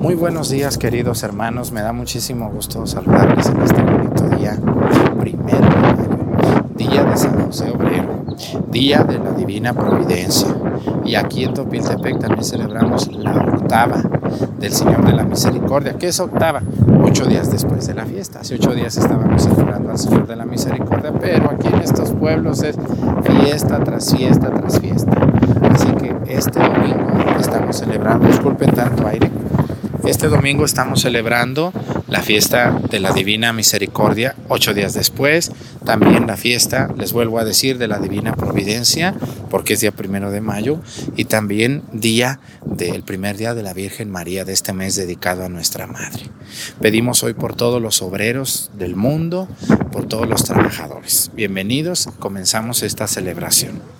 Muy buenos días queridos hermanos, me da muchísimo gusto saludarles en este bonito día, primero de día de San José Obrero, día de la Divina Providencia. Y aquí en Topiltepec también celebramos la octava del Señor de la Misericordia. ¿Qué es octava? Ocho días después de la fiesta. Hace ocho días estábamos celebrando al Señor de la Misericordia, pero aquí en estos pueblos es fiesta tras fiesta tras fiesta. Así que este domingo estamos celebrando, disculpen tanto aire, este domingo estamos celebrando la fiesta de la Divina Misericordia, ocho días después. También la fiesta, les vuelvo a decir, de la Divina Providencia, porque es día primero de mayo. Y también día del primer día de la Virgen María de este mes dedicado a nuestra Madre. Pedimos hoy por todos los obreros del mundo, por todos los trabajadores. Bienvenidos, comenzamos esta celebración.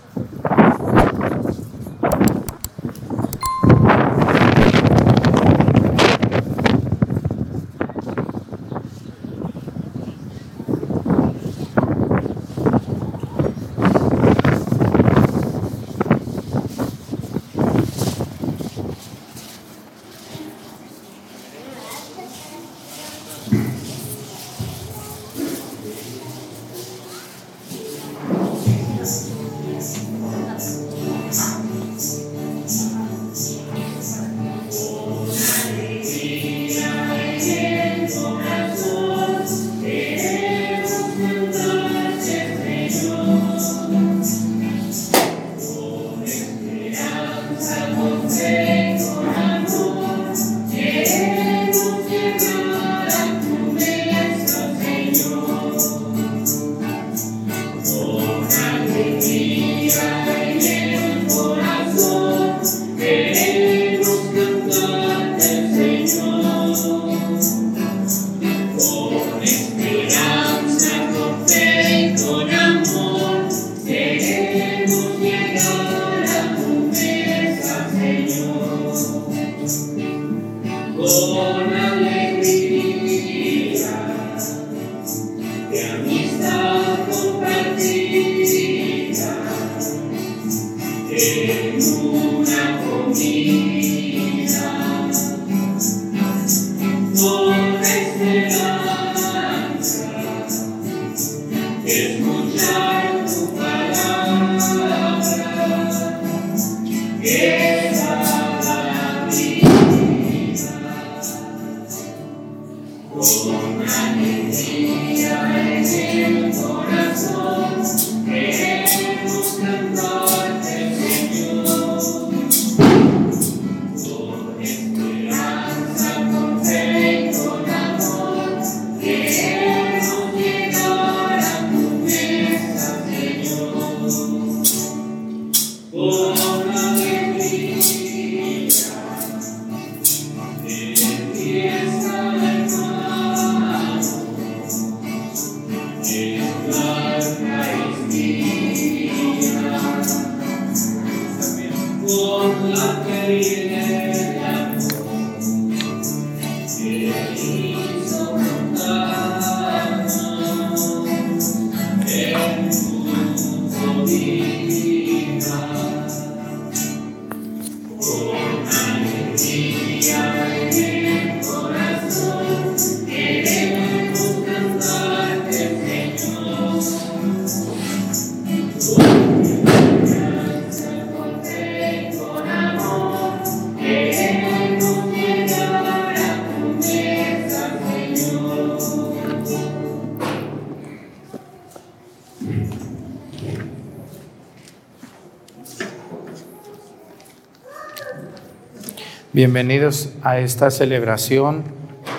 Bienvenidos a esta celebración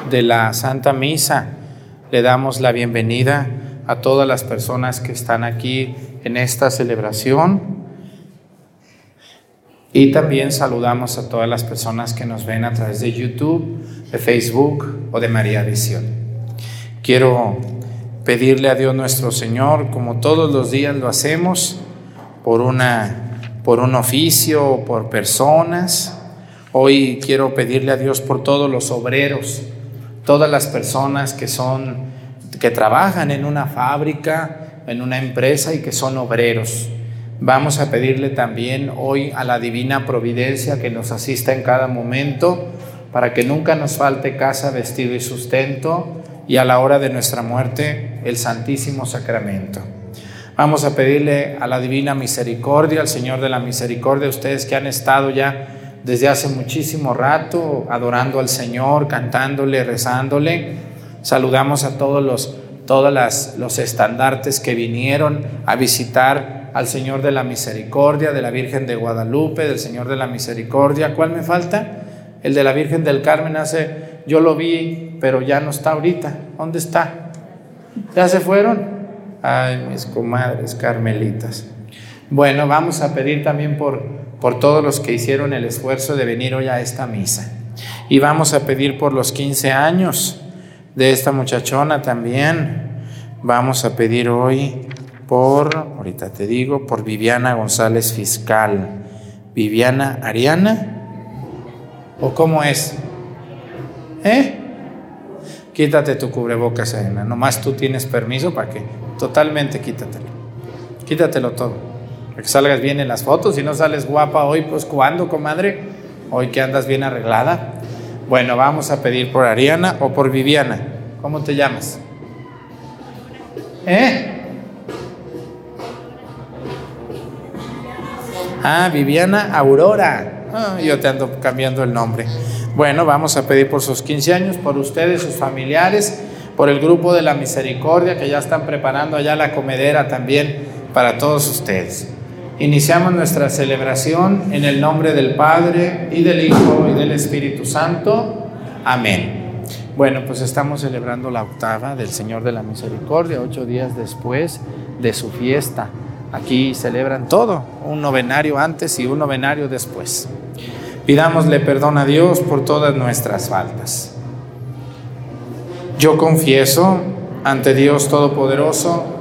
de la Santa Misa. Le damos la bienvenida a todas las personas que están aquí en esta celebración y también saludamos a todas las personas que nos ven a través de YouTube, de Facebook o de María Visión. Quiero pedirle a Dios nuestro Señor, como todos los días lo hacemos, por, una, por un oficio, por personas, Hoy quiero pedirle a Dios por todos los obreros, todas las personas que son que trabajan en una fábrica, en una empresa y que son obreros. Vamos a pedirle también hoy a la divina providencia que nos asista en cada momento para que nunca nos falte casa, vestido y sustento, y a la hora de nuestra muerte el Santísimo Sacramento. Vamos a pedirle a la Divina Misericordia, al Señor de la Misericordia, ustedes que han estado ya desde hace muchísimo rato adorando al Señor, cantándole, rezándole. Saludamos a todos los, todos los estandartes que vinieron a visitar al Señor de la Misericordia, de la Virgen de Guadalupe, del Señor de la Misericordia. ¿Cuál me falta? El de la Virgen del Carmen hace, yo lo vi, pero ya no está ahorita. ¿Dónde está? ¿Ya se fueron? Ay, mis comadres carmelitas. Bueno, vamos a pedir también por, por todos los que hicieron el esfuerzo de venir hoy a esta misa. Y vamos a pedir por los 15 años de esta muchachona también. Vamos a pedir hoy por, ahorita te digo, por Viviana González Fiscal. Viviana Ariana. ¿O cómo es? ¿Eh? Quítate tu cubrebocas, Elena. Nomás tú tienes permiso para que totalmente quítatelo. Quítatelo todo. Para que salgas bien en las fotos. Si no sales guapa hoy, pues ¿cuándo, comadre? Hoy que andas bien arreglada. Bueno, vamos a pedir por Ariana o por Viviana. ¿Cómo te llamas? ¿Eh? Ah, Viviana Aurora. Ah, yo te ando cambiando el nombre. Bueno, vamos a pedir por sus 15 años, por ustedes, sus familiares, por el grupo de la misericordia que ya están preparando allá la comedera también para todos ustedes. Iniciamos nuestra celebración en el nombre del Padre y del Hijo y del Espíritu Santo. Amén. Bueno, pues estamos celebrando la octava del Señor de la Misericordia, ocho días después de su fiesta. Aquí celebran todo, un novenario antes y un novenario después. Pidámosle perdón a Dios por todas nuestras faltas. Yo confieso ante Dios Todopoderoso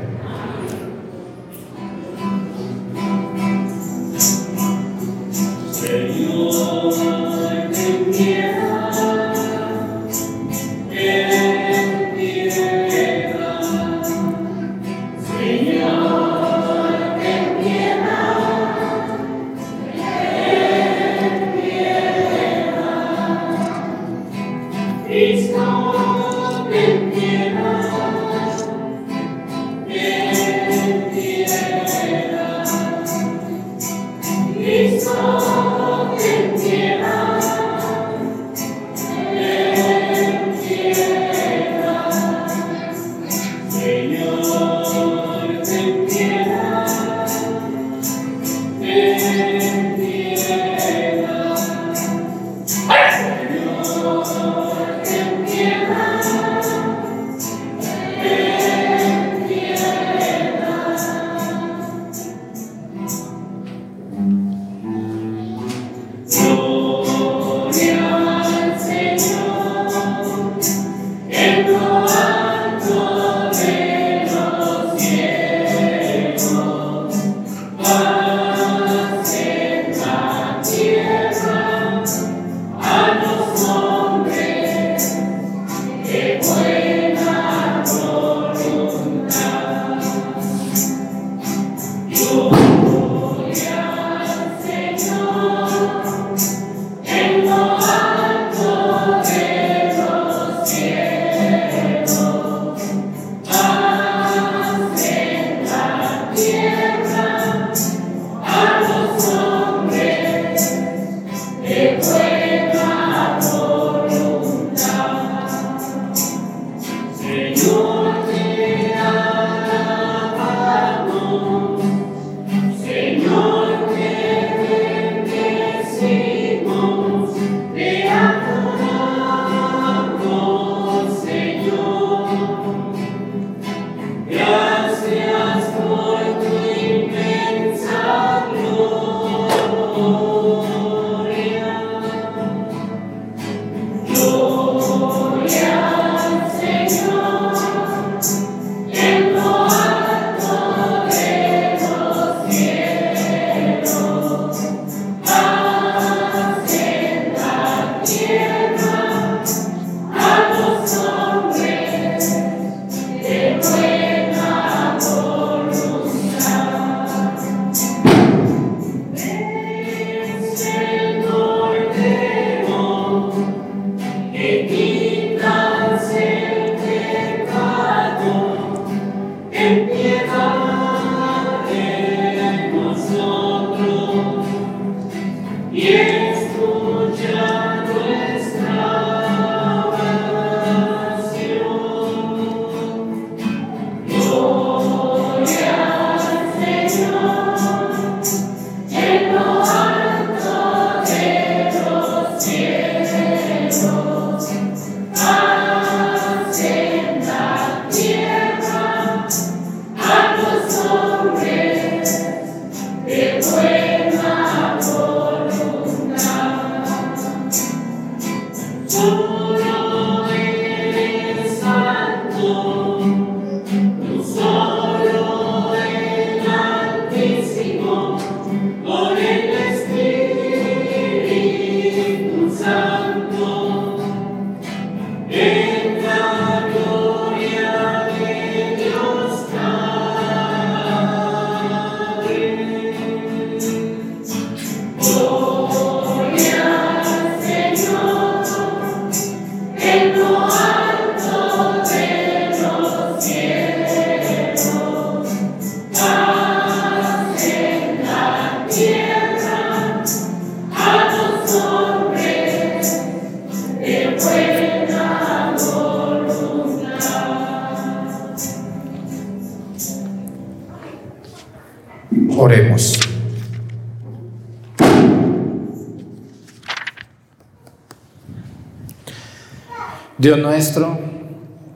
Dios nuestro,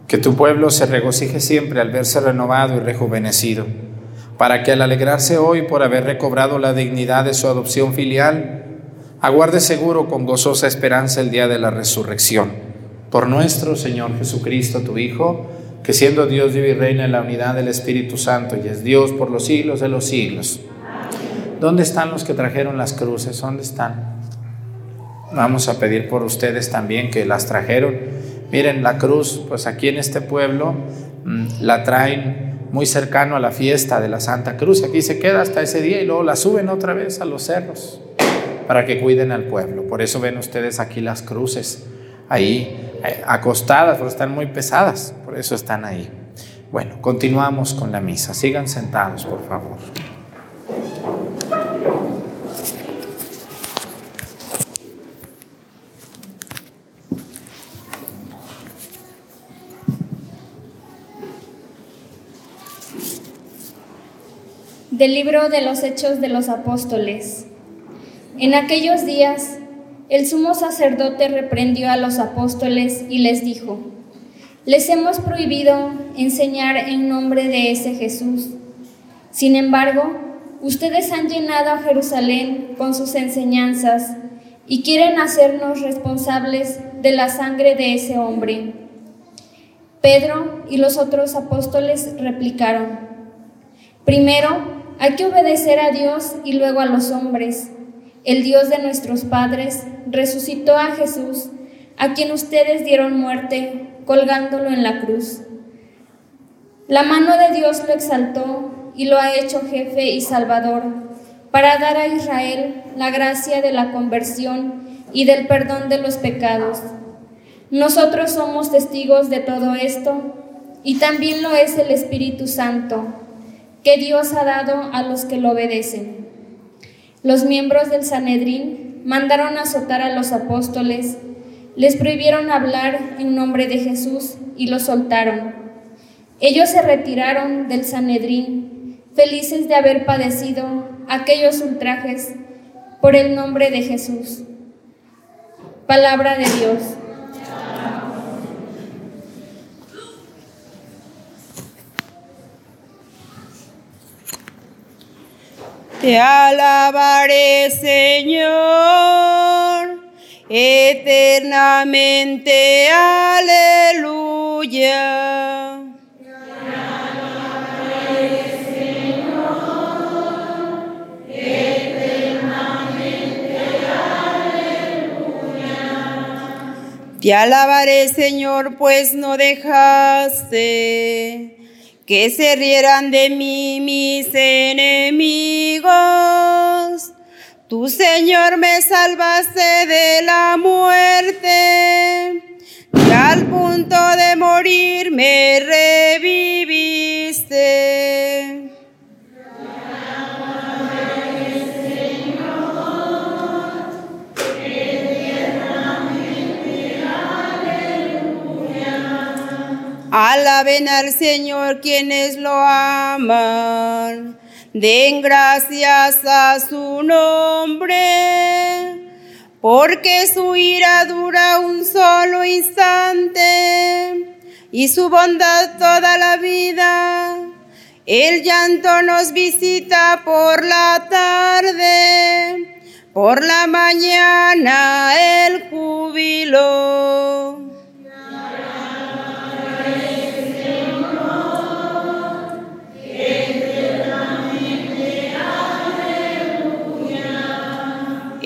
que tu pueblo se regocije siempre al verse renovado y rejuvenecido, para que al alegrarse hoy por haber recobrado la dignidad de su adopción filial, aguarde seguro con gozosa esperanza el día de la resurrección. Por nuestro Señor Jesucristo, tu Hijo, que siendo Dios vive y reina en la unidad del Espíritu Santo y es Dios por los siglos de los siglos. ¿Dónde están los que trajeron las cruces? ¿Dónde están? Vamos a pedir por ustedes también que las trajeron. Miren, la cruz, pues aquí en este pueblo mm, la traen muy cercano a la fiesta de la Santa Cruz. Aquí se queda hasta ese día y luego la suben otra vez a los cerros para que cuiden al pueblo. Por eso ven ustedes aquí las cruces ahí eh, acostadas, porque están muy pesadas, por eso están ahí. Bueno, continuamos con la misa. Sigan sentados, por favor. Del libro de los Hechos de los Apóstoles. En aquellos días, el sumo sacerdote reprendió a los apóstoles y les dijo, les hemos prohibido enseñar en nombre de ese Jesús. Sin embargo, ustedes han llenado a Jerusalén con sus enseñanzas y quieren hacernos responsables de la sangre de ese hombre. Pedro y los otros apóstoles replicaron, primero, hay que obedecer a Dios y luego a los hombres. El Dios de nuestros padres resucitó a Jesús, a quien ustedes dieron muerte colgándolo en la cruz. La mano de Dios lo exaltó y lo ha hecho jefe y salvador para dar a Israel la gracia de la conversión y del perdón de los pecados. Nosotros somos testigos de todo esto y también lo es el Espíritu Santo que Dios ha dado a los que lo obedecen. Los miembros del Sanedrín mandaron azotar a los apóstoles, les prohibieron hablar en nombre de Jesús y los soltaron. Ellos se retiraron del Sanedrín, felices de haber padecido aquellos ultrajes por el nombre de Jesús. Palabra de Dios. Te alabaré, Señor, eternamente. Aleluya. Te alabaré, Señor, eternamente. Aleluya. Te alabaré, Señor, pues no dejaste que se rieran de mí mis enemigos. Tu Señor me salvaste de la muerte y al punto de morir me reviviste. Alaben al Señor quienes lo aman. Den gracias a su nombre, porque su ira dura un solo instante y su bondad toda la vida. El llanto nos visita por la tarde, por la mañana el júbilo.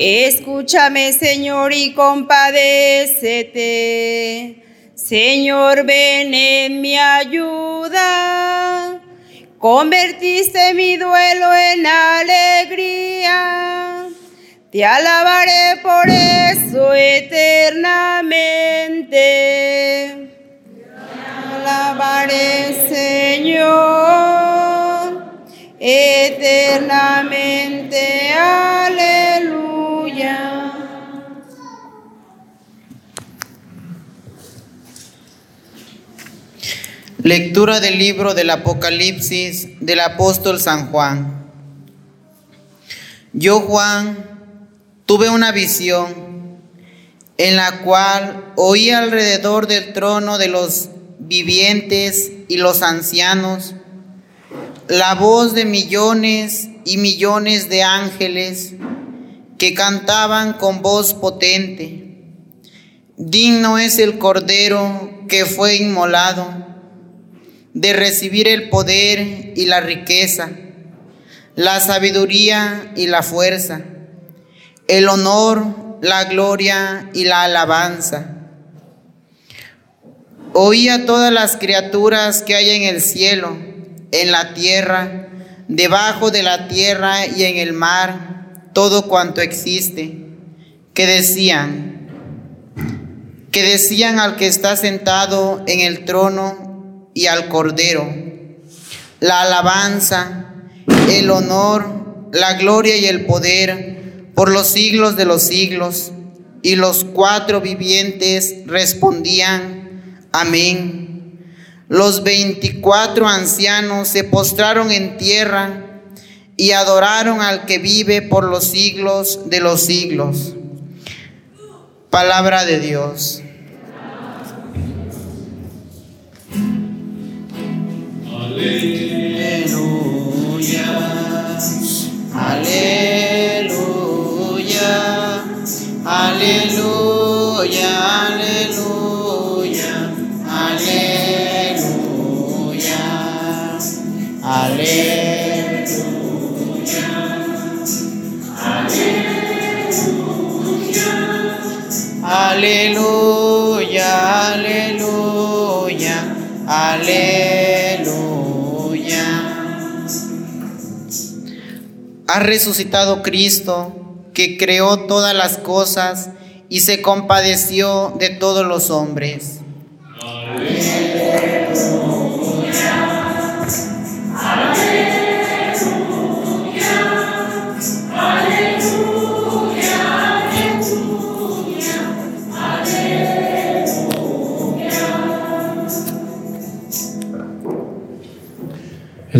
Escúchame, Señor, y compadécete. Señor, ven en mi ayuda. Convertiste mi duelo en alegría. Te alabaré por eso eternamente. Alabaré, Señor, eternamente. Lectura del libro del Apocalipsis del apóstol San Juan. Yo, Juan, tuve una visión en la cual oí alrededor del trono de los vivientes y los ancianos la voz de millones y millones de ángeles que cantaban con voz potente. Digno es el Cordero que fue inmolado de recibir el poder y la riqueza, la sabiduría y la fuerza, el honor, la gloria y la alabanza. Oí a todas las criaturas que hay en el cielo, en la tierra, debajo de la tierra y en el mar, todo cuanto existe, que decían, que decían al que está sentado en el trono y al Cordero. La alabanza, el honor, la gloria y el poder por los siglos de los siglos. Y los cuatro vivientes respondían, amén. Los veinticuatro ancianos se postraron en tierra y adoraron al que vive por los siglos de los siglos. Palabra de Dios. Aleluya, aleluya, aleluya, aleluya, aleluya, aleluya, aleluya, aleluya, aleluya. Ha resucitado Cristo, que creó todas las cosas y se compadeció de todos los hombres.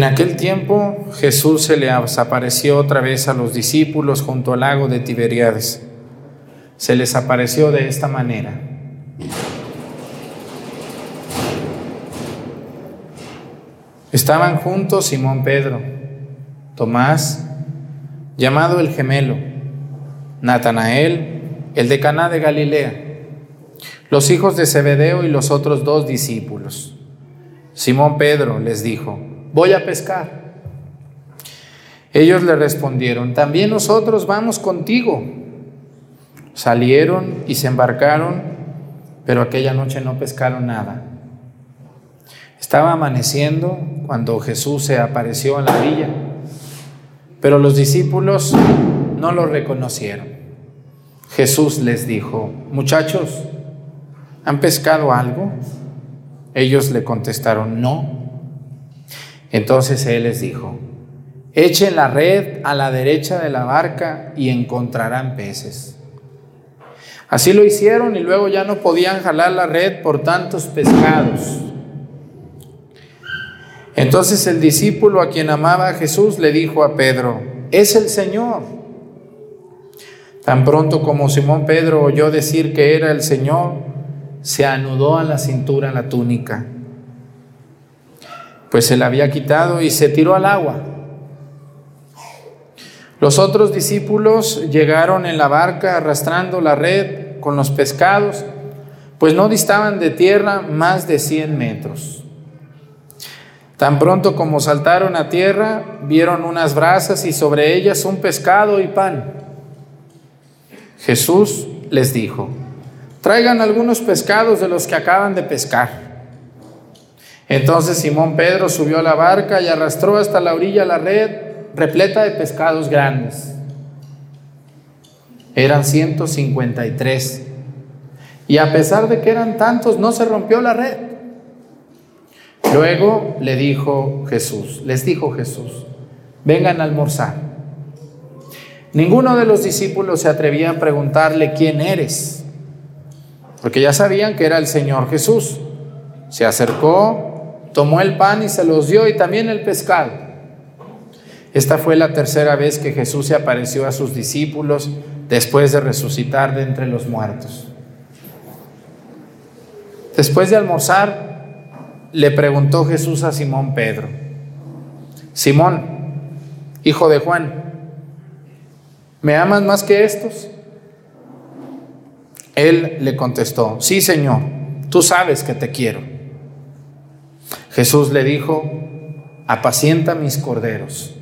En aquel tiempo Jesús se le apareció otra vez a los discípulos junto al lago de Tiberiades. Se les apareció de esta manera. Estaban juntos Simón Pedro, Tomás, llamado el gemelo, Natanael, el de Caná de Galilea, los hijos de Zebedeo y los otros dos discípulos. Simón Pedro les dijo: voy a pescar. Ellos le respondieron, también nosotros vamos contigo. Salieron y se embarcaron, pero aquella noche no pescaron nada. Estaba amaneciendo cuando Jesús se apareció en la villa, pero los discípulos no lo reconocieron. Jesús les dijo, muchachos, ¿han pescado algo? Ellos le contestaron, no. Entonces él les dijo, echen la red a la derecha de la barca y encontrarán peces. Así lo hicieron y luego ya no podían jalar la red por tantos pescados. Entonces el discípulo a quien amaba a Jesús le dijo a Pedro, es el Señor. Tan pronto como Simón Pedro oyó decir que era el Señor, se anudó a la cintura la túnica pues se la había quitado y se tiró al agua. Los otros discípulos llegaron en la barca arrastrando la red con los pescados, pues no distaban de tierra más de 100 metros. Tan pronto como saltaron a tierra, vieron unas brasas y sobre ellas un pescado y pan. Jesús les dijo, traigan algunos pescados de los que acaban de pescar. Entonces Simón Pedro subió a la barca y arrastró hasta la orilla la red repleta de pescados grandes. Eran 153. Y a pesar de que eran tantos, no se rompió la red. Luego le dijo Jesús, les dijo Jesús, vengan a almorzar. Ninguno de los discípulos se atrevía a preguntarle quién eres, porque ya sabían que era el Señor Jesús. Se acercó, tomó el pan y se los dio y también el pescado. Esta fue la tercera vez que Jesús se apareció a sus discípulos después de resucitar de entre los muertos. Después de almorzar, le preguntó Jesús a Simón Pedro, Simón, hijo de Juan, ¿me amas más que estos? Él le contestó, sí Señor, tú sabes que te quiero. Jesús le dijo, apacienta mis corderos.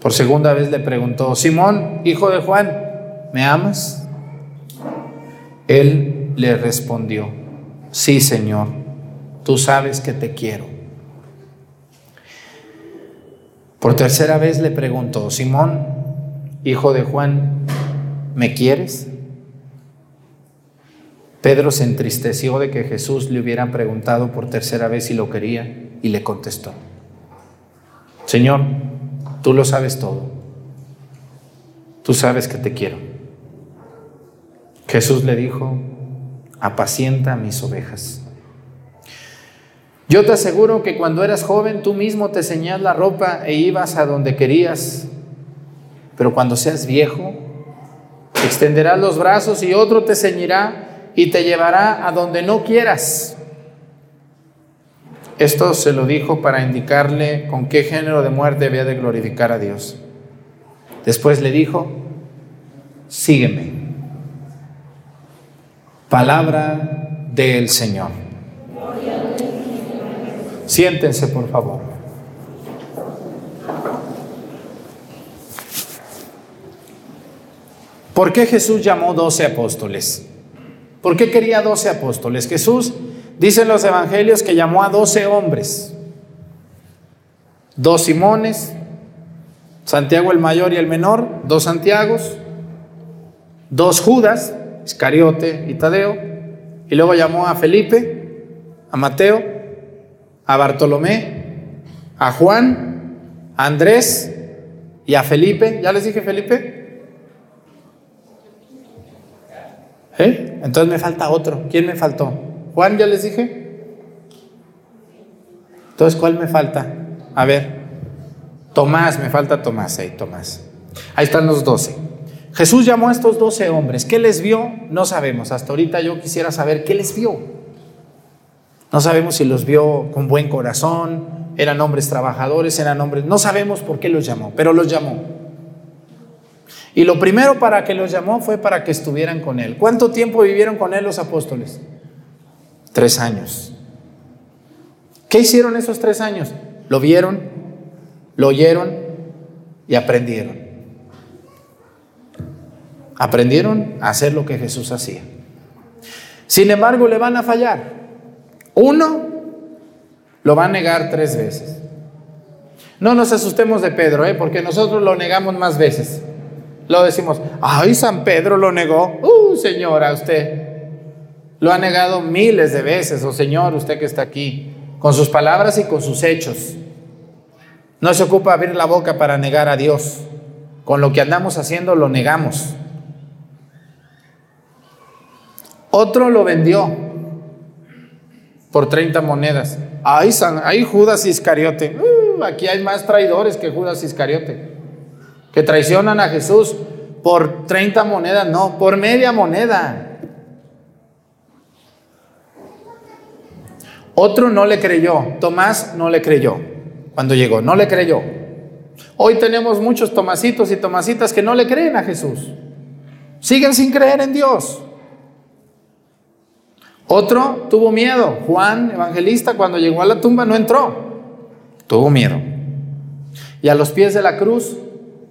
Por segunda vez le preguntó, Simón, hijo de Juan, ¿me amas? Él le respondió, sí, Señor, tú sabes que te quiero. Por tercera vez le preguntó, Simón, hijo de Juan, ¿me quieres? Pedro se entristeció de que Jesús le hubiera preguntado por tercera vez si lo quería y le contestó, Señor, Tú lo sabes todo. Tú sabes que te quiero. Jesús le dijo, apacienta mis ovejas. Yo te aseguro que cuando eras joven tú mismo te ceñías la ropa e ibas a donde querías, pero cuando seas viejo, extenderás los brazos y otro te ceñirá y te llevará a donde no quieras. Esto se lo dijo para indicarle con qué género de muerte había de glorificar a Dios. Después le dijo, sígueme. Palabra del Señor. Siéntense, por favor. ¿Por qué Jesús llamó doce apóstoles? ¿Por qué quería doce apóstoles? Jesús Dicen los evangelios que llamó a doce hombres, dos Simones, Santiago el mayor y el menor, dos Santiagos, dos Judas, Iscariote y Tadeo, y luego llamó a Felipe, a Mateo, a Bartolomé, a Juan, a Andrés y a Felipe. ¿Ya les dije Felipe? ¿Eh? Entonces me falta otro. ¿Quién me faltó? Juan, ya les dije. Entonces, ¿cuál me falta? A ver, Tomás, me falta Tomás, ahí, Tomás. Ahí están los doce. Jesús llamó a estos doce hombres. ¿Qué les vio? No sabemos. Hasta ahorita yo quisiera saber qué les vio. No sabemos si los vio con buen corazón, eran hombres trabajadores, eran hombres... No sabemos por qué los llamó, pero los llamó. Y lo primero para que los llamó fue para que estuvieran con él. ¿Cuánto tiempo vivieron con él los apóstoles? Tres años. ¿Qué hicieron esos tres años? Lo vieron, lo oyeron y aprendieron. Aprendieron a hacer lo que Jesús hacía. Sin embargo, le van a fallar. Uno lo va a negar tres veces. No nos asustemos de Pedro, ¿eh? porque nosotros lo negamos más veces. Lo decimos, ay, San Pedro lo negó. Uh, señora, usted. Lo ha negado miles de veces, oh Señor, usted que está aquí, con sus palabras y con sus hechos. No se ocupa abrir la boca para negar a Dios. Con lo que andamos haciendo lo negamos. Otro lo vendió por 30 monedas. Ay, San, Judas Iscariote. Uh, aquí hay más traidores que Judas Iscariote. Que traicionan a Jesús por 30 monedas, no, por media moneda. Otro no le creyó, Tomás no le creyó cuando llegó, no le creyó. Hoy tenemos muchos tomasitos y tomasitas que no le creen a Jesús. Siguen sin creer en Dios. Otro tuvo miedo. Juan, evangelista, cuando llegó a la tumba no entró. Tuvo miedo. Y a los pies de la cruz,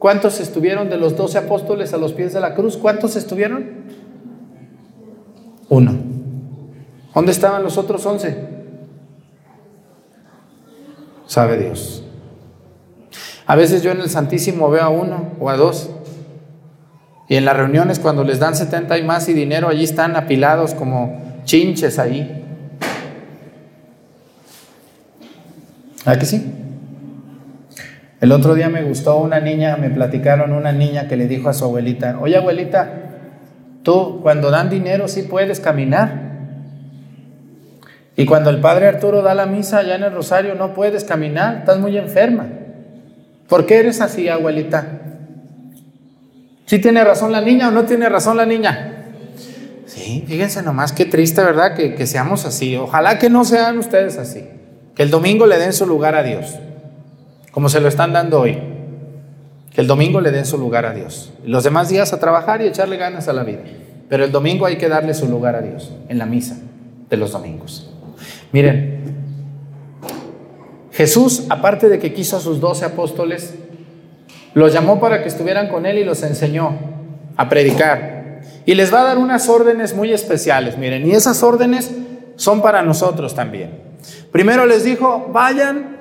¿cuántos estuvieron de los doce apóstoles a los pies de la cruz? ¿Cuántos estuvieron? Uno. ¿Dónde estaban los otros once? Sabe Dios. A veces yo en el Santísimo veo a uno o a dos. Y en las reuniones cuando les dan 70 y más y dinero, allí están apilados como chinches ahí. ¿Ah que sí? El otro día me gustó una niña, me platicaron una niña que le dijo a su abuelita, oye abuelita, tú cuando dan dinero sí puedes caminar. Y cuando el padre Arturo da la misa allá en el Rosario no puedes caminar, estás muy enferma. ¿Por qué eres así, abuelita? ¿Sí tiene razón la niña o no tiene razón la niña? Sí, fíjense nomás qué triste, ¿verdad? Que, que seamos así. Ojalá que no sean ustedes así. Que el domingo le den su lugar a Dios, como se lo están dando hoy. Que el domingo le den su lugar a Dios. Los demás días a trabajar y echarle ganas a la vida. Pero el domingo hay que darle su lugar a Dios, en la misa de los domingos. Miren, Jesús, aparte de que quiso a sus doce apóstoles, los llamó para que estuvieran con él y los enseñó a predicar. Y les va a dar unas órdenes muy especiales, miren, y esas órdenes son para nosotros también. Primero les dijo, vayan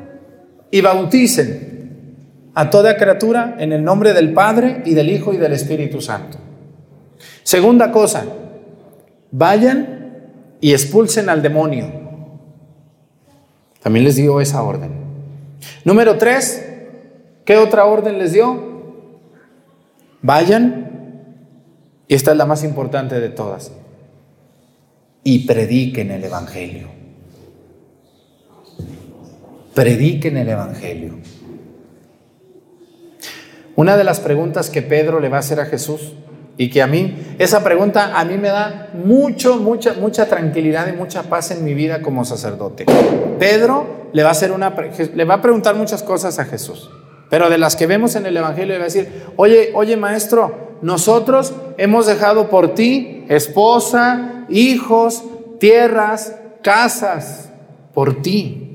y bauticen a toda criatura en el nombre del Padre y del Hijo y del Espíritu Santo. Segunda cosa, vayan y expulsen al demonio. También les dio esa orden. Número tres, ¿qué otra orden les dio? Vayan, y esta es la más importante de todas, y prediquen el Evangelio. Prediquen el Evangelio. Una de las preguntas que Pedro le va a hacer a Jesús y que a mí, esa pregunta a mí me da mucho, mucha, mucha tranquilidad y mucha paz en mi vida como sacerdote. Pedro le va a hacer una, le va a preguntar muchas cosas a Jesús, pero de las que vemos en el Evangelio le va a decir, oye, oye maestro, nosotros hemos dejado por ti esposa, hijos, tierras, casas, por ti.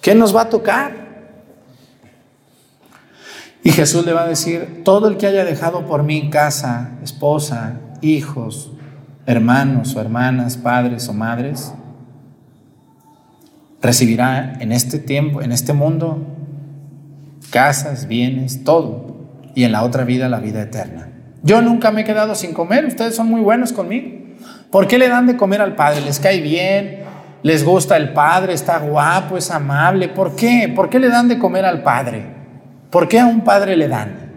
¿Qué nos va a tocar? Y Jesús le va a decir, todo el que haya dejado por mí casa, esposa, hijos, hermanos o hermanas, padres o madres, recibirá en este tiempo, en este mundo, casas, bienes, todo, y en la otra vida la vida eterna. Yo nunca me he quedado sin comer, ustedes son muy buenos conmigo. ¿Por qué le dan de comer al Padre? ¿Les cae bien? ¿Les gusta el Padre? ¿Está guapo? ¿Es amable? ¿Por qué? ¿Por qué le dan de comer al Padre? ¿Por qué a un padre le dan?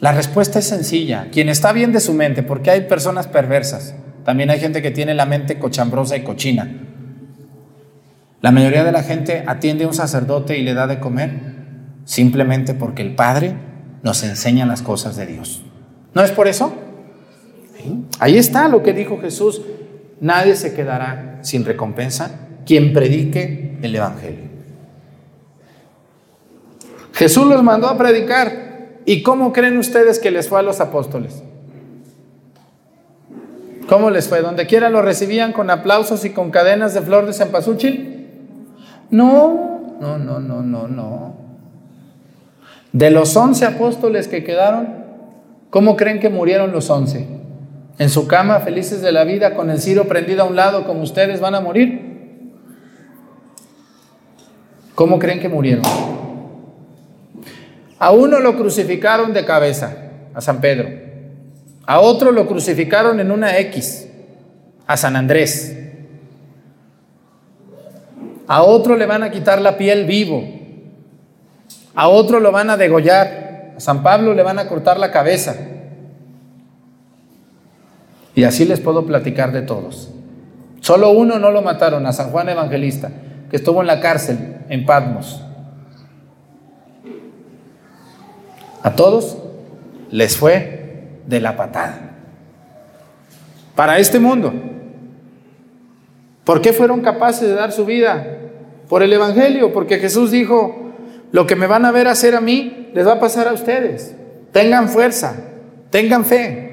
La respuesta es sencilla. Quien está bien de su mente, porque hay personas perversas. También hay gente que tiene la mente cochambrosa y cochina. La mayoría de la gente atiende a un sacerdote y le da de comer simplemente porque el Padre nos enseña las cosas de Dios. ¿No es por eso? Ahí está lo que dijo Jesús. Nadie se quedará sin recompensa quien predique el Evangelio. Jesús los mandó a predicar. ¿Y cómo creen ustedes que les fue a los apóstoles? ¿Cómo les fue? ¿Donde quiera lo recibían con aplausos y con cadenas de flor de cempasúchil? No, no, no, no, no, no. De los once apóstoles que quedaron, ¿cómo creen que murieron los once? ¿En su cama, felices de la vida, con el ciro prendido a un lado, como ustedes van a morir? ¿Cómo creen que murieron? A uno lo crucificaron de cabeza, a San Pedro. A otro lo crucificaron en una X, a San Andrés. A otro le van a quitar la piel vivo. A otro lo van a degollar. A San Pablo le van a cortar la cabeza. Y así les puedo platicar de todos. Solo uno no lo mataron, a San Juan Evangelista, que estuvo en la cárcel en Patmos. A todos les fue de la patada. Para este mundo. ¿Por qué fueron capaces de dar su vida? Por el Evangelio, porque Jesús dijo, lo que me van a ver hacer a mí, les va a pasar a ustedes. Tengan fuerza, Tengan fe.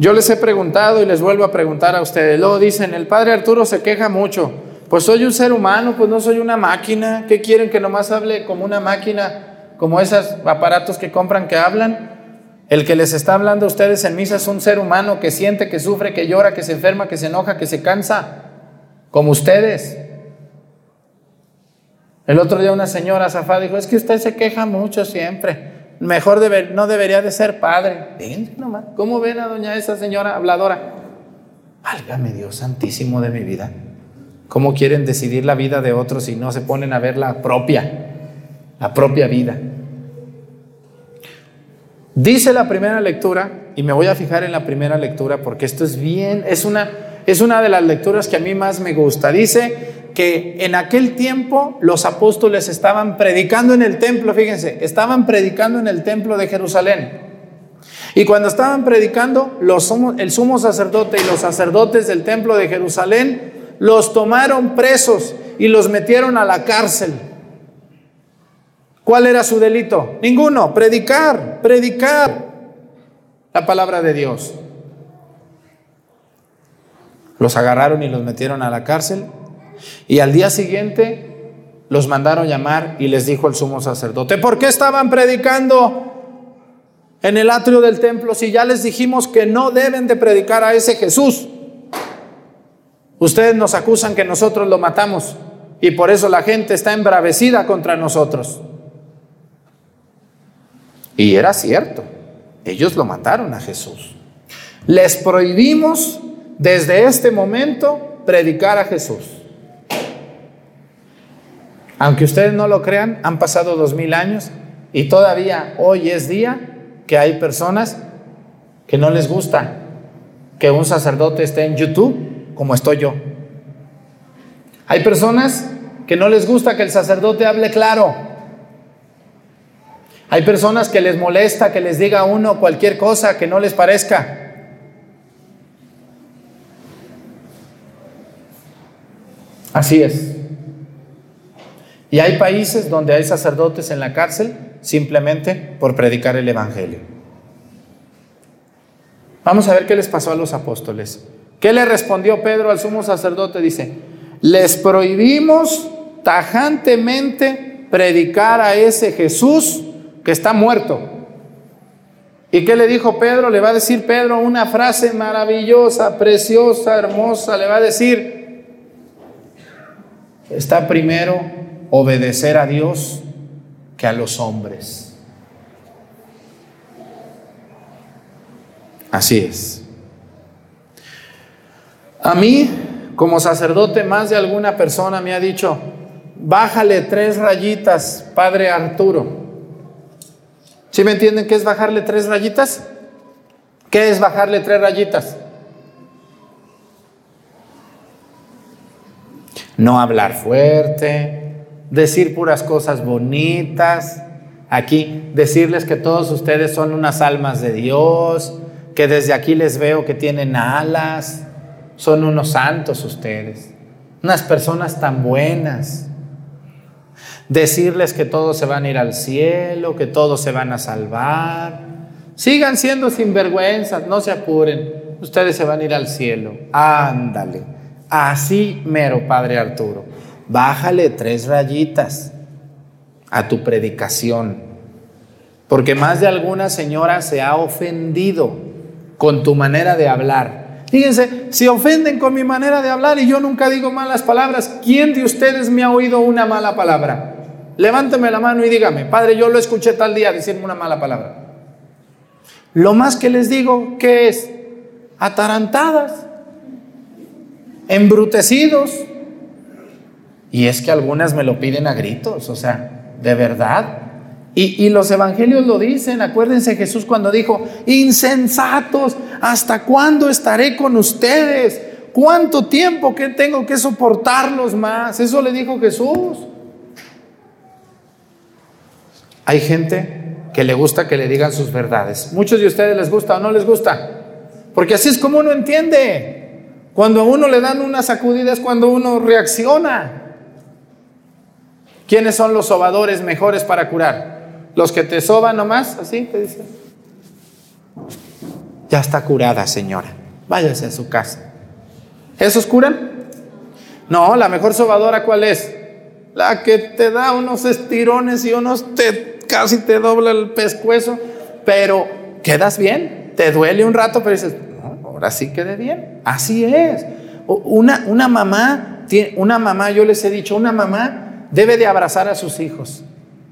Yo les he preguntado y les vuelvo a preguntar a ustedes. Luego dicen, el padre Arturo se queja mucho. Pues soy un ser humano, pues no soy una máquina. ¿Qué quieren que nomás hable como una máquina, como esos aparatos que compran que hablan? El que les está hablando a ustedes en misa es un ser humano que siente, que sufre, que llora, que se enferma, que se enoja, que se cansa, como ustedes. El otro día una señora zafada dijo, es que usted se queja mucho siempre. Mejor no debería de ser padre. ¿Cómo ven a doña esa señora habladora? Válgame Dios santísimo de mi vida. ¿Cómo quieren decidir la vida de otros si no se ponen a ver la propia, la propia vida? Dice la primera lectura, y me voy a fijar en la primera lectura porque esto es bien, es una, es una de las lecturas que a mí más me gusta. Dice que en aquel tiempo los apóstoles estaban predicando en el templo, fíjense, estaban predicando en el templo de Jerusalén. Y cuando estaban predicando, el sumo sacerdote y los sacerdotes del templo de Jerusalén los tomaron presos y los metieron a la cárcel. ¿Cuál era su delito? Ninguno, predicar, predicar la palabra de Dios. Los agarraron y los metieron a la cárcel y al día siguiente los mandaron llamar y les dijo el sumo sacerdote, ¿por qué estaban predicando en el atrio del templo si ya les dijimos que no deben de predicar a ese Jesús? Ustedes nos acusan que nosotros lo matamos y por eso la gente está embravecida contra nosotros. Y era cierto, ellos lo mataron a Jesús. Les prohibimos desde este momento predicar a Jesús. Aunque ustedes no lo crean, han pasado dos mil años y todavía hoy es día que hay personas que no les gusta que un sacerdote esté en YouTube como estoy yo. Hay personas que no les gusta que el sacerdote hable claro. Hay personas que les molesta que les diga a uno cualquier cosa que no les parezca. Así es. Y hay países donde hay sacerdotes en la cárcel simplemente por predicar el Evangelio. Vamos a ver qué les pasó a los apóstoles. ¿Qué le respondió Pedro al sumo sacerdote? Dice, les prohibimos tajantemente predicar a ese Jesús que está muerto. ¿Y qué le dijo Pedro? Le va a decir Pedro una frase maravillosa, preciosa, hermosa. Le va a decir, está primero obedecer a Dios que a los hombres. Así es. A mí, como sacerdote, más de alguna persona me ha dicho, bájale tres rayitas, Padre Arturo. ¿Sí me entienden qué es bajarle tres rayitas? ¿Qué es bajarle tres rayitas? No hablar fuerte, decir puras cosas bonitas. Aquí decirles que todos ustedes son unas almas de Dios, que desde aquí les veo que tienen alas, son unos santos ustedes, unas personas tan buenas. Decirles que todos se van a ir al cielo, que todos se van a salvar. Sigan siendo sinvergüenzas, no se apuren, ustedes se van a ir al cielo. Ándale, así mero, Padre Arturo. Bájale tres rayitas a tu predicación, porque más de alguna señora se ha ofendido con tu manera de hablar Fíjense, si ofenden con mi manera de hablar y yo nunca digo malas palabras, ¿quién de ustedes me ha oído una mala palabra? Levánteme la mano y dígame, Padre, yo lo escuché tal día decirme una mala palabra. Lo más que les digo, ¿qué es? Atarantadas, embrutecidos. Y es que algunas me lo piden a gritos, o sea, de verdad. Y, los evangelios lo dicen, acuérdense Jesús cuando dijo, insensatos, ¿hasta cuándo estaré con ustedes? ¿Cuánto tiempo que tengo que soportarlos más? Eso le dijo Jesús. Hay gente que le gusta que le digan sus verdades. Muchos de ustedes les gusta o no les gusta. Porque así es como uno entiende. Cuando a uno le dan una sacudida es cuando uno reacciona. ¿Quiénes son los sobadores mejores para curar? Los que te soban nomás, así te dicen. Ya está curada, señora. Váyase a su casa. ¿Esos curan? No, la mejor sobadora, ¿cuál es? La que te da unos estirones y unos te casi te dobla el pescuezo, pero quedas bien. Te duele un rato, pero dices, ahora sí quedé bien. Así es. Una, una mamá, una mamá, yo les he dicho, una mamá debe de abrazar a sus hijos.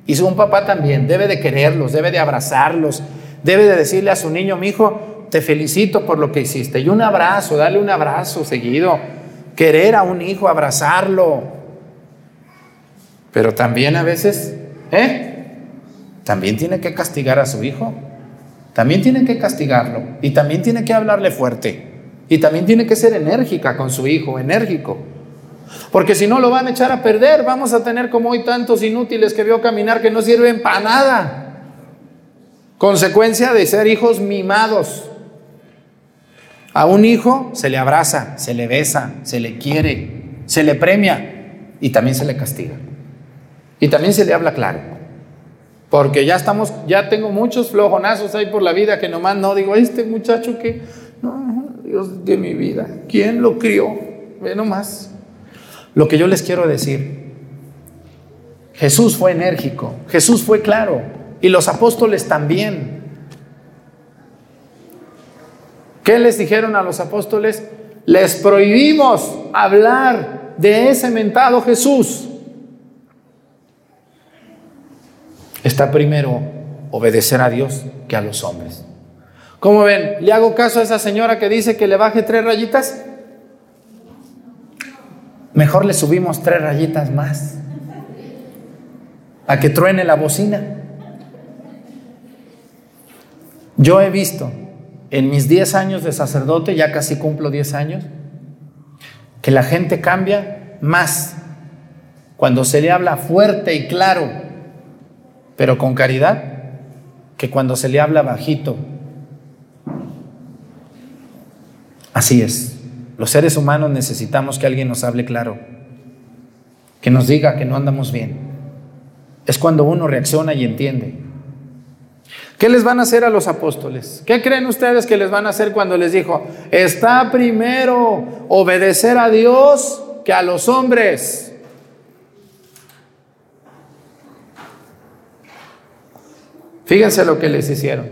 Y un papá también, debe de quererlos, debe de abrazarlos, debe de decirle a su niño, mi hijo, te felicito por lo que hiciste. Y un abrazo, dale un abrazo seguido. Querer a un hijo, abrazarlo. Pero también a veces, ¿eh? También tiene que castigar a su hijo. También tiene que castigarlo. Y también tiene que hablarle fuerte. Y también tiene que ser enérgica con su hijo, enérgico. Porque si no lo van a echar a perder, vamos a tener como hoy tantos inútiles que veo caminar que no sirven para nada. Consecuencia de ser hijos mimados. A un hijo se le abraza, se le besa, se le quiere, se le premia y también se le castiga. Y también se le habla claro. Porque ya estamos, ya tengo muchos flojonazos ahí por la vida que nomás no digo, este muchacho que, no, Dios de mi vida, ¿quién lo crió? Ve nomás. Lo que yo les quiero decir, Jesús fue enérgico, Jesús fue claro y los apóstoles también. ¿Qué les dijeron a los apóstoles? Les prohibimos hablar de ese mentado Jesús. Está primero obedecer a Dios que a los hombres. ¿Cómo ven? ¿Le hago caso a esa señora que dice que le baje tres rayitas? Mejor le subimos tres rayitas más. A que truene la bocina. Yo he visto en mis 10 años de sacerdote, ya casi cumplo 10 años, que la gente cambia más cuando se le habla fuerte y claro, pero con caridad, que cuando se le habla bajito. Así es. Los seres humanos necesitamos que alguien nos hable claro, que nos diga que no andamos bien. Es cuando uno reacciona y entiende. ¿Qué les van a hacer a los apóstoles? ¿Qué creen ustedes que les van a hacer cuando les dijo, está primero obedecer a Dios que a los hombres? Fíjense lo que les hicieron.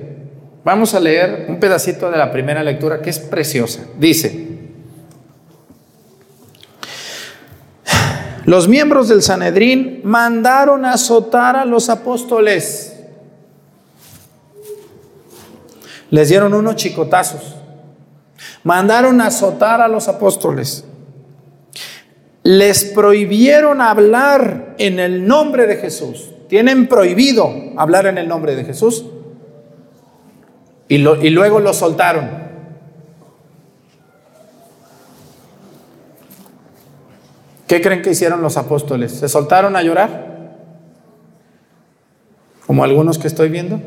Vamos a leer un pedacito de la primera lectura que es preciosa. Dice, los miembros del Sanedrín mandaron azotar a los apóstoles Les dieron unos chicotazos. Mandaron azotar a los apóstoles. Les prohibieron hablar en el nombre de Jesús. Tienen prohibido hablar en el nombre de Jesús. Y, luego los soltaron. ¿Qué creen que hicieron los apóstoles? ¿Se soltaron a llorar? Como algunos que estoy viendo.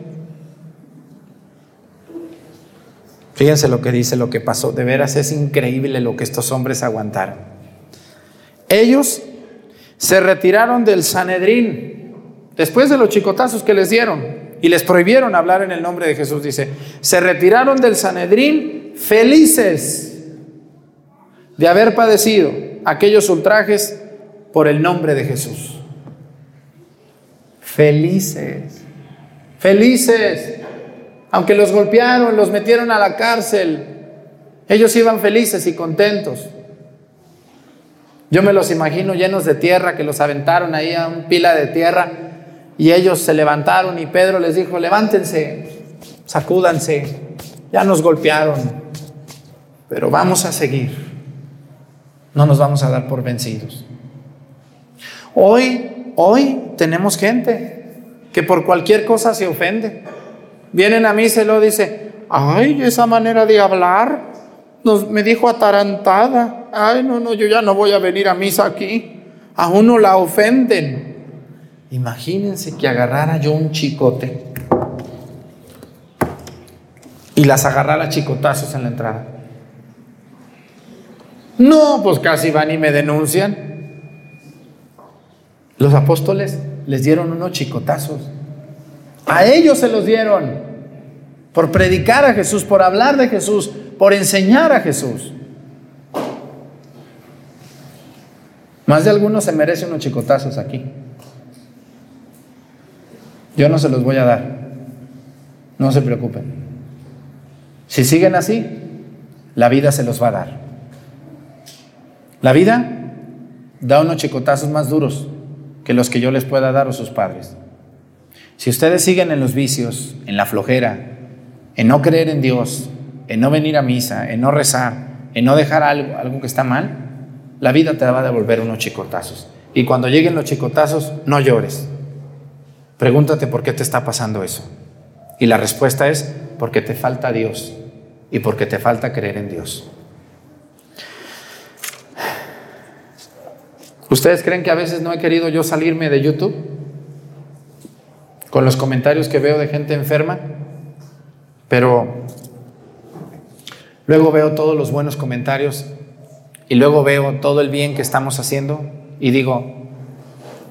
Fíjense lo que dice, lo que pasó. De veras es increíble lo que estos hombres aguantaron. Ellos se retiraron del Sanedrín después de los chicotazos que les dieron y les prohibieron hablar en el nombre de Jesús. Dice, se retiraron del Sanedrín felices de haber padecido aquellos ultrajes por el nombre de Jesús. Felices, felices. Aunque los golpearon, los metieron a la cárcel, ellos iban felices y contentos. Yo me los imagino llenos de tierra, que los aventaron ahí a un pila de tierra y ellos se levantaron y Pedro les dijo, levántense, sacúdanse, ya nos golpearon, pero vamos a seguir, no nos vamos a dar por vencidos. Hoy, hoy tenemos gente que por cualquier cosa se ofende. Vienen a mí se lo dice, ay, esa manera de hablar nos, me dijo atarantada. Ay, no, no, yo ya no voy a venir a misa aquí. A uno la ofenden. Imagínense que agarrara yo un chicote y las agarrara chicotazos en la entrada. No, pues casi van y me denuncian. Los apóstoles les dieron unos chicotazos. A ellos se los dieron. por predicar a Jesús, por hablar de Jesús, por enseñar a Jesús. Más de algunos se merece unos chicotazos aquí. Yo no se los voy a dar. No se preocupen. Si siguen así, la vida se los va a dar. La vida da unos chicotazos más duros que los que yo les pueda dar a sus padres. Si ustedes siguen en los vicios, en la flojera, en no creer en Dios, en no venir a misa, en no rezar, en no dejar algo, algo que está mal, la vida te va a devolver unos chicotazos. Y cuando lleguen los chicotazos, no llores. Pregúntate por qué te está pasando eso. Y la respuesta es porque te falta Dios y porque te falta creer en Dios. ¿Ustedes creen que a veces no he querido yo salirme de YouTube? Con los comentarios que veo de gente enferma. Pero luego veo todos los buenos comentarios y luego veo todo el bien que estamos haciendo y digo,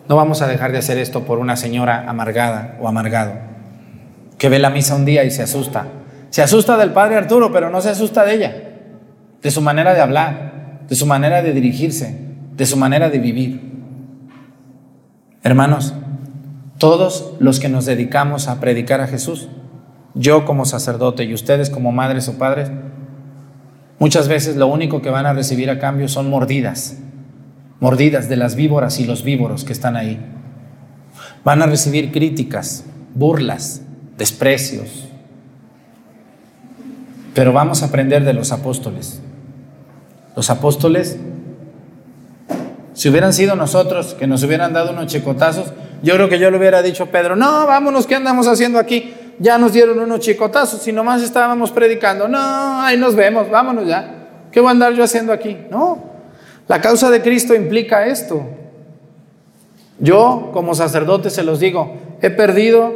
no vamos a dejar de hacer esto por una señora amargada o amargado que ve la misa un día y se asusta. Se asusta del padre Arturo, pero no se asusta de ella, de su manera de hablar, de su manera de dirigirse, de su manera de vivir. Hermanos, todos los que nos dedicamos a predicar a Jesús, yo como sacerdote y ustedes como madres o padres, Muchas veces lo único que van a recibir a cambio son mordidas, mordidas de las víboras y los víboros que están ahí. Van a recibir críticas, burlas, desprecios. Pero vamos a aprender de los apóstoles. Los apóstoles, si hubieran sido nosotros que nos hubieran dado unos chicotazos, yo creo que yo le hubiera dicho a Pedro, no, vámonos, ¿qué andamos haciendo aquí? ya nos dieron unos chicotazos y nomás estábamos predicando. No, ahí nos vemos, vámonos ya. ¿Qué voy a andar yo haciendo aquí? No, la causa de Cristo implica esto. Yo como sacerdote se los digo, he perdido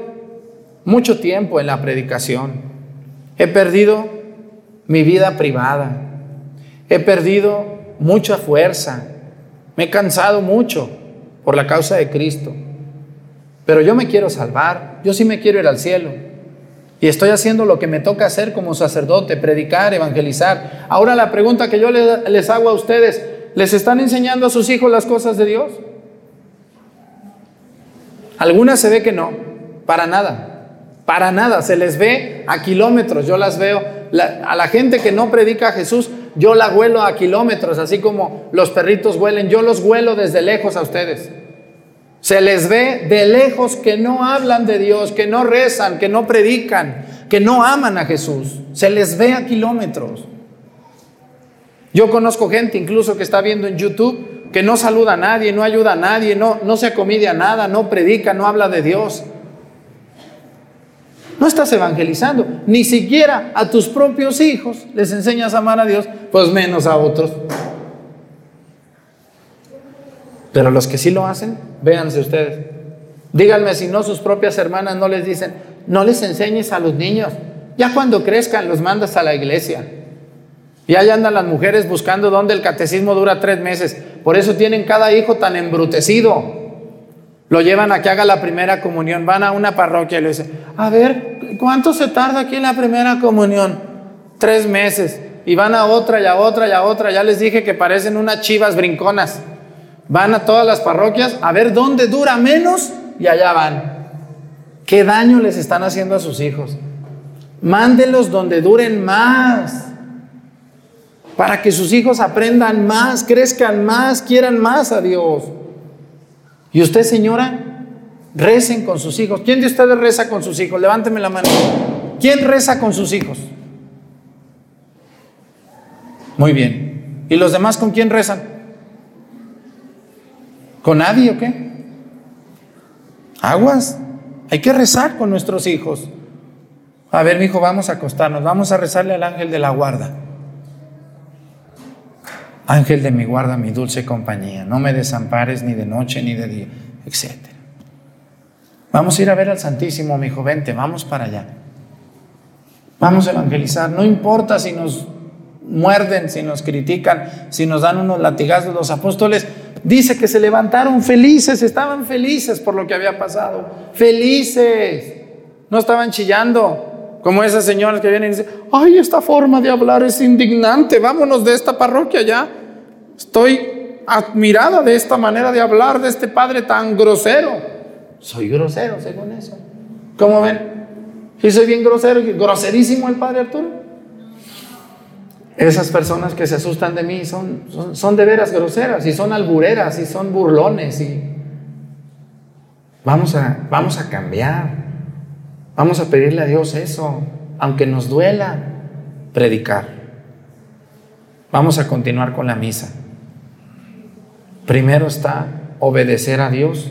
mucho tiempo en la predicación. He perdido mi vida privada. He perdido mucha fuerza. Me he cansado mucho por la causa de Cristo. Pero yo me quiero salvar. Yo sí me quiero ir al cielo. Y estoy haciendo lo que me toca hacer como sacerdote, predicar, evangelizar. Ahora la pregunta que yo les hago a ustedes, ¿les están enseñando a sus hijos las cosas de Dios? Algunas se ve que no, para nada, para nada, se les ve a kilómetros, yo las veo, a la gente que no predica a Jesús, yo la huelo a kilómetros, así como los perritos huelen, yo los huelo desde lejos a ustedes. Se les ve de lejos que no hablan de Dios, que no rezan, que no predican, que no aman a Jesús. Se les ve a kilómetros. Yo conozco gente incluso que está viendo en YouTube que no saluda a nadie, no ayuda a nadie, no, no se acomide a nada, no predica, no habla de Dios. No estás evangelizando, ni siquiera a tus propios hijos les enseñas a amar a Dios, pues menos a otros. Pero los que sí lo hacen, véanse ustedes. Díganme si no sus propias hermanas no les dicen, no les enseñes a los niños. Ya cuando crezcan los mandas a la iglesia. Y ahí andan las mujeres buscando dónde el catecismo dura tres meses. Por eso tienen cada hijo tan embrutecido. Lo llevan a que haga la primera comunión. Van a una parroquia y le dicen, a ver, ¿cuánto se tarda aquí en la primera comunión? Tres meses. Y van a otra y a otra y a otra. Ya les dije que parecen unas chivas brinconas. Van a todas las parroquias a ver dónde dura menos y allá van. ¿Qué daño les están haciendo a sus hijos? Mándenlos donde duren más. Para que sus hijos aprendan más, crezcan más, quieran más a Dios. Y usted, señora, recen con sus hijos. ¿Quién de ustedes reza con sus hijos? Levánteme la mano. ¿Quién reza con sus hijos? Muy bien. ¿Y los demás con quién rezan? ¿Con nadie o qué? Aguas. Hay que rezar con nuestros hijos. A ver, mi hijo, vamos a acostarnos. Vamos a rezarle al ángel de la guarda. Ángel de mi guarda, mi dulce compañía. No me desampares ni de noche ni de día, etc. Vamos a ir a ver al Santísimo, mi hijo. Vente, vamos para allá. Vamos a evangelizar. No importa si nos muerden, si nos critican, si nos dan unos latigazos los apóstoles Dice que se levantaron felices, estaban felices por lo que había pasado. Felices. No estaban chillando. Como esas señoras que vienen y dicen, ay, esta forma de hablar es indignante, vámonos de esta parroquia ya. Estoy admirada de esta manera de hablar de este padre tan grosero. Soy grosero según eso. ¿Cómo ven? Y soy bien grosero, groserísimo el padre Arturo. Esas personas que se asustan de mí son, son, son, de veras groseras y son albureras y son burlones y vamos a, vamos a cambiar. Vamos a pedirle a Dios eso, aunque nos duela predicar. Vamos a continuar con la misa. Primero está obedecer a Dios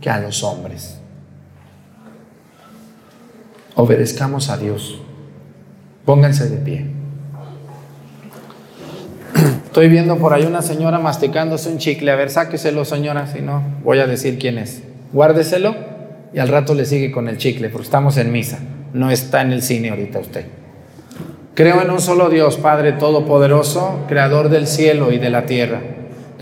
que a los hombres. Obedezcamos a Dios. Pónganse de pie. Estoy viendo por ahí una señora masticándose un chicle. A ver, sáqueselo, señora, si no, voy a decir quién es. Guárdeselo y al rato le sigue con el chicle, porque estamos en misa. No está en el cine ahorita usted. Creo en un solo Dios, Padre Todopoderoso, Creador del cielo y de la tierra,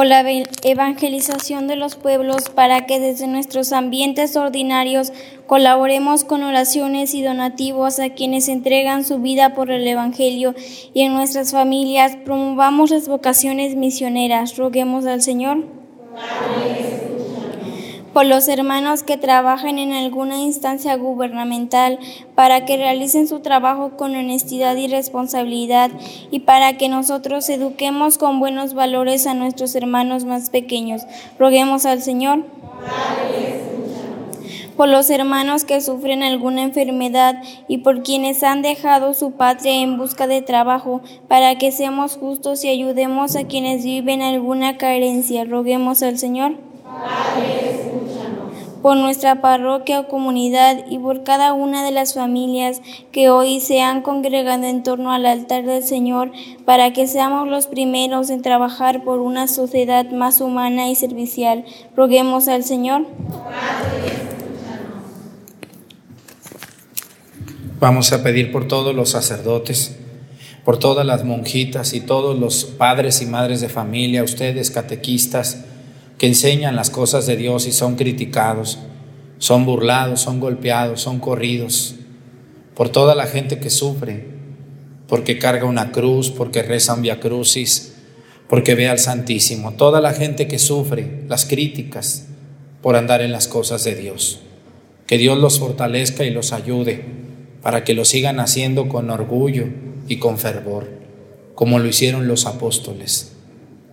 Por la evangelización de los pueblos, para que desde nuestros ambientes ordinarios colaboremos con oraciones y donativos a quienes entregan su vida por el Evangelio y en nuestras familias promovamos las vocaciones misioneras. Roguemos al Señor por los hermanos que trabajan en alguna instancia gubernamental para que realicen su trabajo con honestidad y responsabilidad y para que nosotros eduquemos con buenos valores a nuestros hermanos más pequeños. Roguemos al Señor. Por los hermanos que sufren alguna enfermedad y por quienes han dejado su patria en busca de trabajo, para que seamos justos y ayudemos a quienes viven alguna carencia. Roguemos al Señor por nuestra parroquia o comunidad y por cada una de las familias que hoy se han congregado en torno al altar del Señor, para que seamos los primeros en trabajar por una sociedad más humana y servicial. Roguemos al Señor. Vamos a pedir por todos los sacerdotes, por todas las monjitas y todos los padres y madres de familia, ustedes catequistas, que enseñan las cosas de Dios y son criticados, son burlados, son golpeados, son corridos, por toda la gente que sufre, porque carga una cruz, porque reza un porque ve al Santísimo, toda la gente que sufre las críticas por andar en las cosas de Dios. Que Dios los fortalezca y los ayude para que lo sigan haciendo con orgullo y con fervor, como lo hicieron los apóstoles.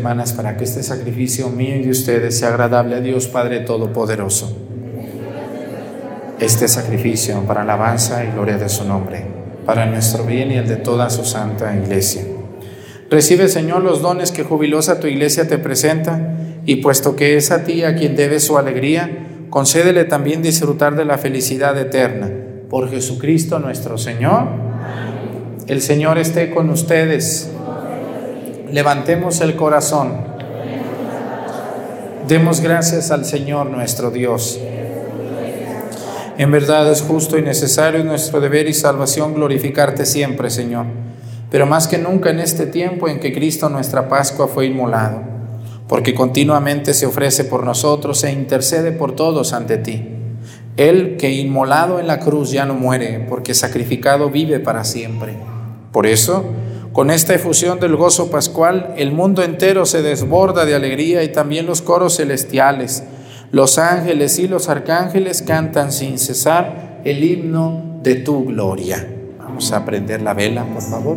Para que este sacrificio mío y de ustedes sea agradable a Dios Padre Todopoderoso. Este sacrificio para alabanza y gloria de su nombre, para nuestro bien y el de toda su santa iglesia. Recibe Señor los dones que jubilosa tu iglesia te presenta y puesto que es a ti a quien debe su alegría, concédele también disfrutar de la felicidad eterna. Por Jesucristo nuestro Señor. El Señor esté con ustedes Levantemos el corazón. Demos gracias al Señor nuestro Dios. En verdad es justo y necesario nuestro deber y salvación glorificarte siempre, Señor, pero más que nunca en este tiempo en que Cristo nuestra Pascua fue inmolado, porque continuamente se ofrece por nosotros e intercede por todos ante ti. Él que inmolado en la cruz ya no muere, porque sacrificado vive para siempre. Por eso, con esta efusión del gozo pascual, el mundo entero se desborda de alegría y también los coros celestiales. Los ángeles y los arcángeles cantan sin cesar el himno de tu gloria. Vamos a prender la vela, por favor.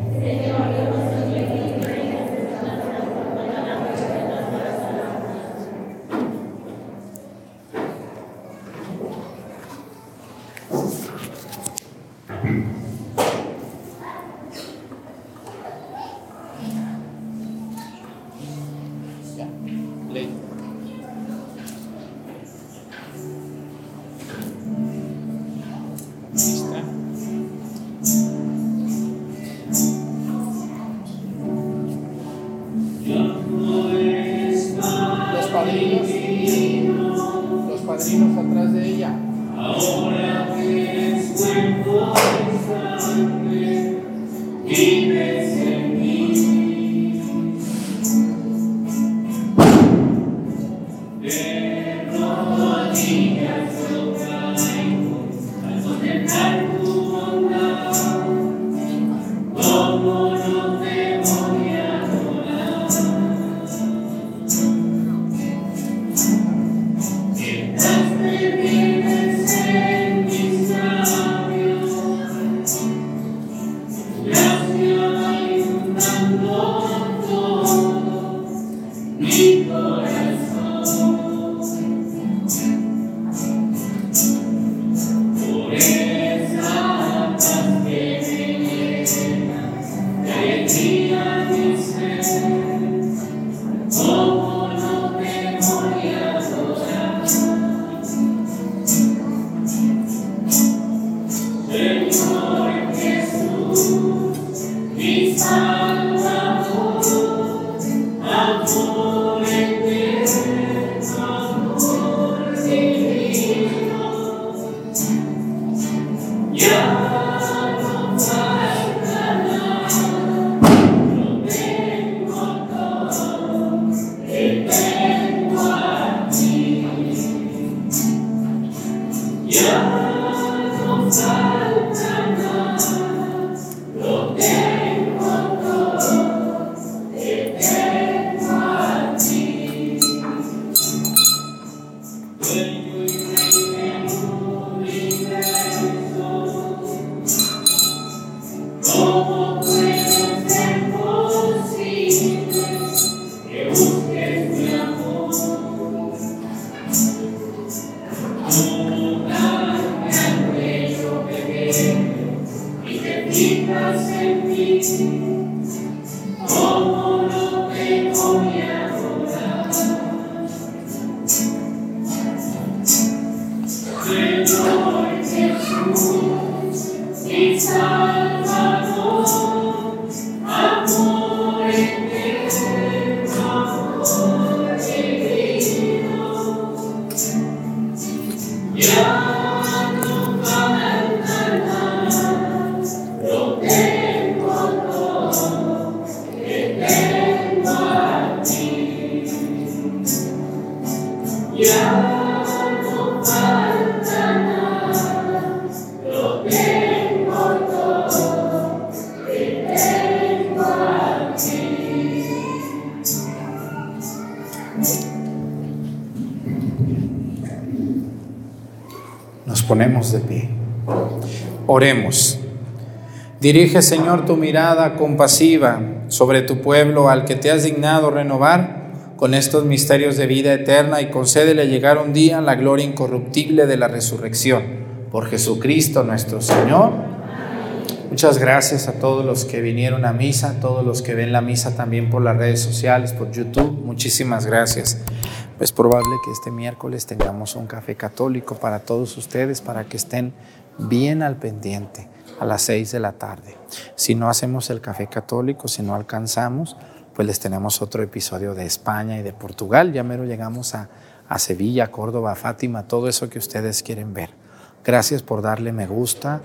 Dirige, Señor, tu mirada compasiva sobre tu pueblo al que te has dignado renovar con estos misterios de vida eterna y concédele llegar un día la gloria incorruptible de la resurrección. Por Jesucristo nuestro Señor. Muchas gracias a todos los que vinieron a misa, a todos los que ven la misa también por las redes sociales, por YouTube. Muchísimas gracias. Es probable que este miércoles tengamos un café católico para todos ustedes, para que estén bien al pendiente a las seis de la tarde. Si no hacemos el café católico, si no alcanzamos, pues les tenemos otro episodio de España y de Portugal. Ya mero llegamos a, a Sevilla, Córdoba, Fátima, todo eso que ustedes quieren ver. Gracias por darle me gusta.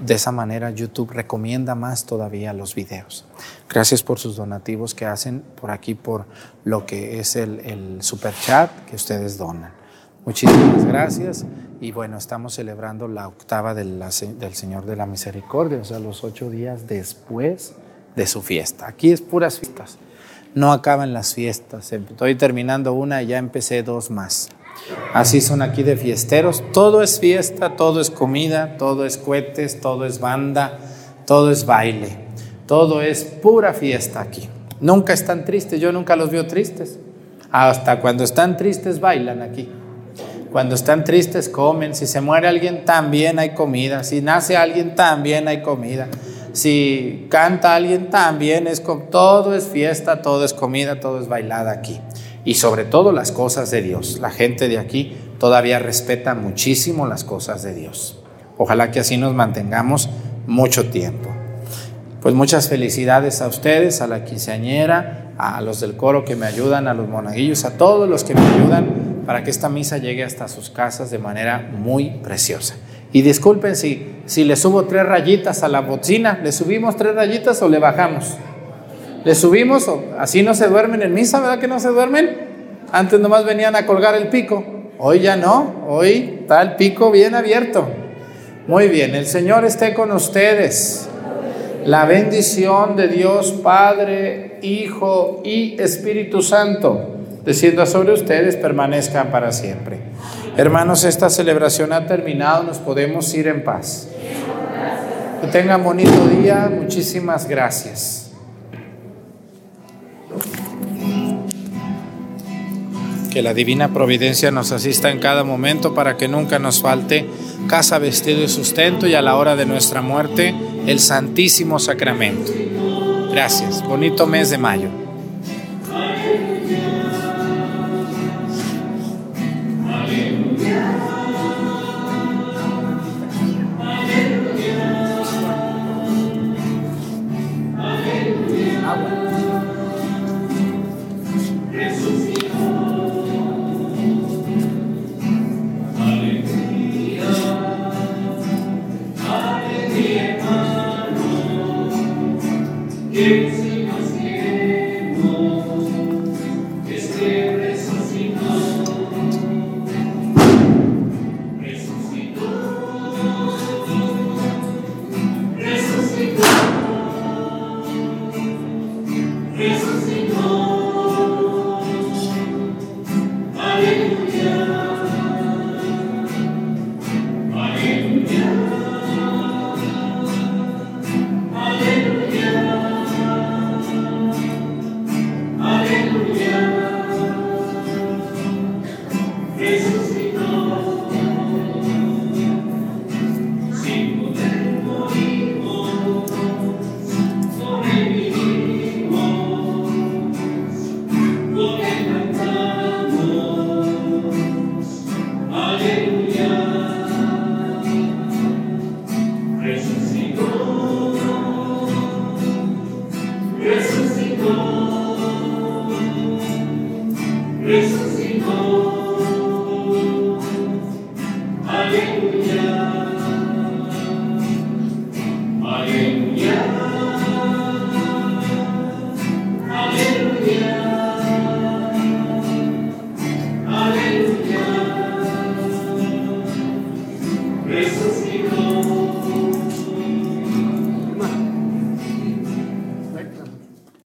De esa manera YouTube recomienda más todavía los videos. Gracias por sus donativos que hacen por aquí, por lo que es el, el super chat que ustedes donan. Muchísimas gracias y bueno, estamos celebrando la octava del, del Señor de la Misericordia, o sea, los ocho días después de su fiesta. Aquí es puras fiestas, no acaban las fiestas. Estoy terminando una y ya empecé dos más. Así son aquí de fiesteros. Todo es fiesta, todo es comida, todo es cohetes, todo es banda, todo es baile. Todo es pura fiesta aquí. Nunca están tristes, yo nunca los veo tristes. Hasta cuando están tristes bailan aquí. Cuando están tristes comen. Si se muere alguien también hay comida. Si nace alguien también hay comida. Si canta alguien también es todo es fiesta, todo es comida, todo es bailada aquí y sobre todo las cosas de Dios. La gente de aquí todavía respeta muchísimo las cosas de Dios. Ojalá que así nos mantengamos mucho tiempo. Pues muchas felicidades a ustedes, a la quinceañera, a los del coro que me ayudan, a los monaguillos, a todos los que me ayudan para que esta misa llegue hasta sus casas de manera muy preciosa. Y disculpen si, si le subo tres rayitas a la bocina, ¿le subimos tres rayitas o le bajamos? ¿Le subimos? O así no se duermen en misa, ¿verdad que no se duermen? Antes nomás venían a colgar el pico. Hoy ya no, hoy está el pico bien abierto. Muy bien, el Señor esté con ustedes. La bendición de Dios Padre, Hijo y Espíritu Santo, descienda sobre ustedes, permanezca para siempre. Hermanos, esta celebración ha terminado, nos podemos ir en paz. Que tengan bonito día, muchísimas gracias. Que la divina providencia nos asista en cada momento para que nunca nos falte casa, vestido y sustento y a la hora de nuestra muerte el Santísimo Sacramento. Gracias. Bonito mes de mayo.